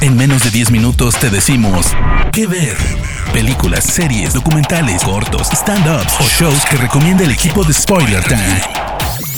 En menos de 10 minutos te decimos qué ver. Películas, series, documentales, cortos, stand-ups o shows que recomienda el equipo de Spoiler Time.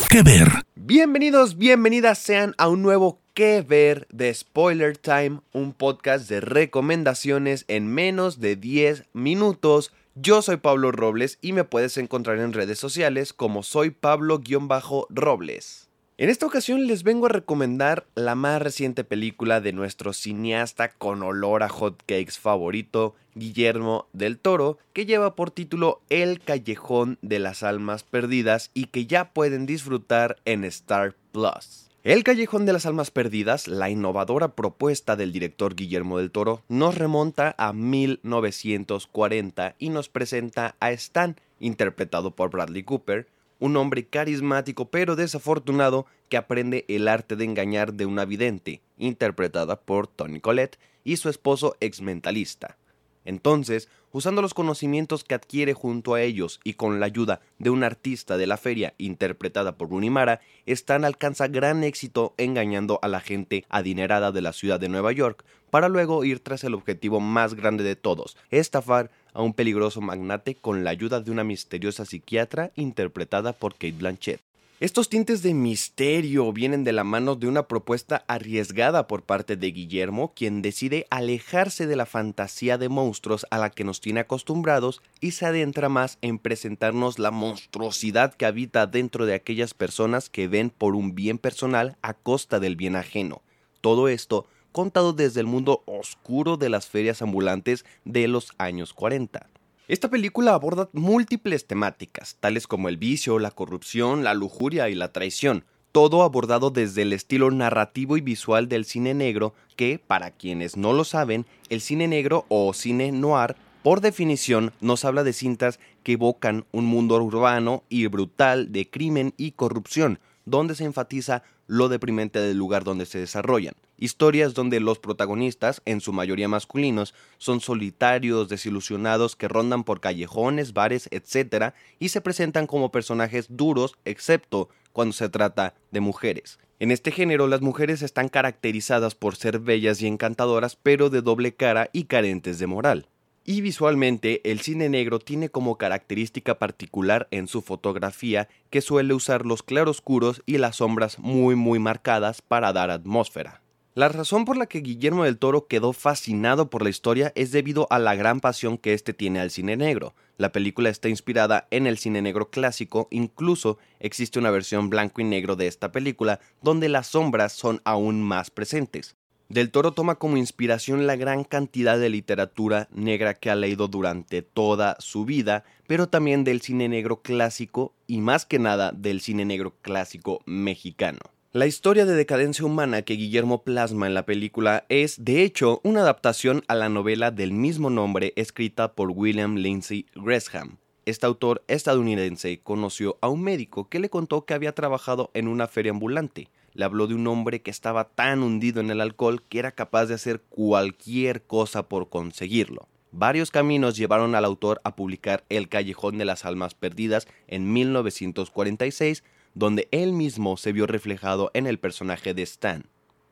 ¿Qué ver? Bienvenidos, bienvenidas sean a un nuevo ¿Qué ver de Spoiler Time? Un podcast de recomendaciones en menos de 10 minutos. Yo soy Pablo Robles y me puedes encontrar en redes sociales como soy Pablo-Robles. En esta ocasión les vengo a recomendar la más reciente película de nuestro cineasta con olor a hotcakes favorito, Guillermo del Toro, que lleva por título El Callejón de las Almas Perdidas y que ya pueden disfrutar en Star Plus. El Callejón de las Almas Perdidas, la innovadora propuesta del director Guillermo del Toro, nos remonta a 1940 y nos presenta a Stan, interpretado por Bradley Cooper, un hombre carismático pero desafortunado que aprende el arte de engañar de una vidente, interpretada por Tony Collette, y su esposo ex-mentalista. Entonces, usando los conocimientos que adquiere junto a ellos y con la ayuda de un artista de la feria interpretada por Runimara, Stan alcanza gran éxito engañando a la gente adinerada de la ciudad de Nueva York, para luego ir tras el objetivo más grande de todos, estafar a un peligroso magnate con la ayuda de una misteriosa psiquiatra interpretada por Kate Blanchett. Estos tintes de misterio vienen de la mano de una propuesta arriesgada por parte de Guillermo, quien decide alejarse de la fantasía de monstruos a la que nos tiene acostumbrados y se adentra más en presentarnos la monstruosidad que habita dentro de aquellas personas que ven por un bien personal a costa del bien ajeno. Todo esto contado desde el mundo oscuro de las ferias ambulantes de los años 40. Esta película aborda múltiples temáticas, tales como el vicio, la corrupción, la lujuria y la traición, todo abordado desde el estilo narrativo y visual del cine negro, que, para quienes no lo saben, el cine negro o cine noir, por definición, nos habla de cintas que evocan un mundo urbano y brutal de crimen y corrupción, donde se enfatiza lo deprimente del lugar donde se desarrollan. Historias donde los protagonistas, en su mayoría masculinos, son solitarios, desilusionados que rondan por callejones, bares, etc. y se presentan como personajes duros, excepto cuando se trata de mujeres. En este género las mujeres están caracterizadas por ser bellas y encantadoras, pero de doble cara y carentes de moral. Y visualmente, el cine negro tiene como característica particular en su fotografía que suele usar los claroscuros y las sombras muy muy marcadas para dar atmósfera. La razón por la que Guillermo del Toro quedó fascinado por la historia es debido a la gran pasión que éste tiene al cine negro. La película está inspirada en el cine negro clásico, incluso existe una versión blanco y negro de esta película donde las sombras son aún más presentes. Del Toro toma como inspiración la gran cantidad de literatura negra que ha leído durante toda su vida, pero también del cine negro clásico y más que nada del cine negro clásico mexicano. La historia de decadencia humana que Guillermo plasma en la película es, de hecho, una adaptación a la novela del mismo nombre escrita por William Lindsay Gresham. Este autor estadounidense conoció a un médico que le contó que había trabajado en una feria ambulante le habló de un hombre que estaba tan hundido en el alcohol que era capaz de hacer cualquier cosa por conseguirlo. Varios caminos llevaron al autor a publicar El Callejón de las Almas Perdidas en 1946, donde él mismo se vio reflejado en el personaje de Stan.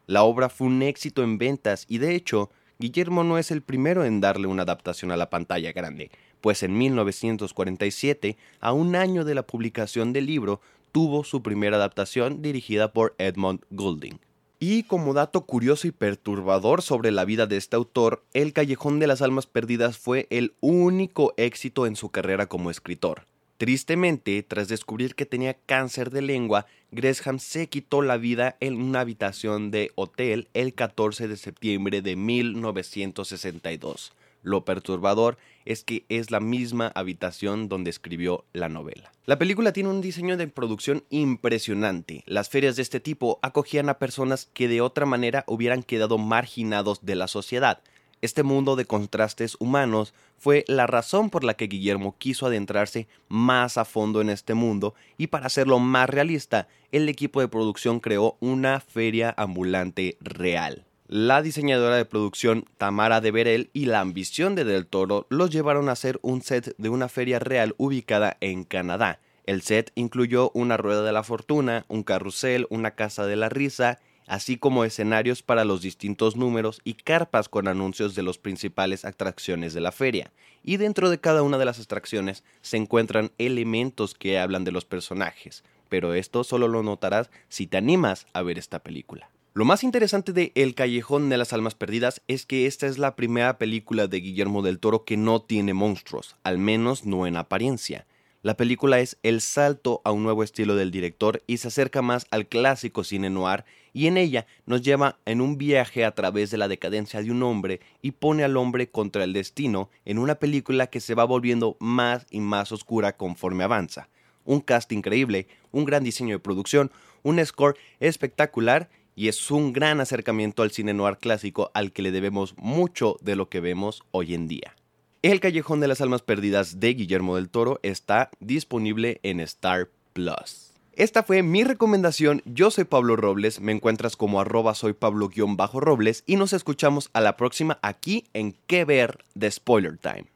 La obra fue un éxito en ventas y de hecho, Guillermo no es el primero en darle una adaptación a la pantalla grande, pues en 1947, a un año de la publicación del libro, tuvo su primera adaptación dirigida por Edmund Goulding. Y como dato curioso y perturbador sobre la vida de este autor, El Callejón de las Almas Perdidas fue el único éxito en su carrera como escritor. Tristemente, tras descubrir que tenía cáncer de lengua, Gresham se quitó la vida en una habitación de hotel el 14 de septiembre de 1962. Lo perturbador es que es la misma habitación donde escribió la novela. La película tiene un diseño de producción impresionante. Las ferias de este tipo acogían a personas que de otra manera hubieran quedado marginados de la sociedad. Este mundo de contrastes humanos fue la razón por la que Guillermo quiso adentrarse más a fondo en este mundo y para hacerlo más realista, el equipo de producción creó una feria ambulante real. La diseñadora de producción Tamara de Berel y la ambición de Del Toro los llevaron a hacer un set de una feria real ubicada en Canadá. El set incluyó una rueda de la fortuna, un carrusel, una casa de la risa así como escenarios para los distintos números y carpas con anuncios de las principales atracciones de la feria. Y dentro de cada una de las atracciones se encuentran elementos que hablan de los personajes, pero esto solo lo notarás si te animas a ver esta película. Lo más interesante de El Callejón de las Almas Perdidas es que esta es la primera película de Guillermo del Toro que no tiene monstruos, al menos no en apariencia. La película es el salto a un nuevo estilo del director y se acerca más al clásico cine noir y en ella nos lleva en un viaje a través de la decadencia de un hombre y pone al hombre contra el destino en una película que se va volviendo más y más oscura conforme avanza. Un cast increíble, un gran diseño de producción, un score espectacular y es un gran acercamiento al cine noir clásico al que le debemos mucho de lo que vemos hoy en día. El Callejón de las Almas Perdidas de Guillermo del Toro está disponible en Star Plus. Esta fue mi recomendación. Yo soy Pablo Robles. Me encuentras como arroba soy Pablo-Robles y nos escuchamos a la próxima aquí en Que Ver de Spoiler Time.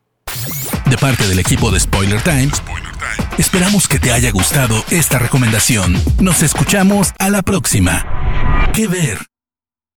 De parte del equipo de Spoiler Time, esperamos que te haya gustado esta recomendación. Nos escuchamos a la próxima. Que Ver.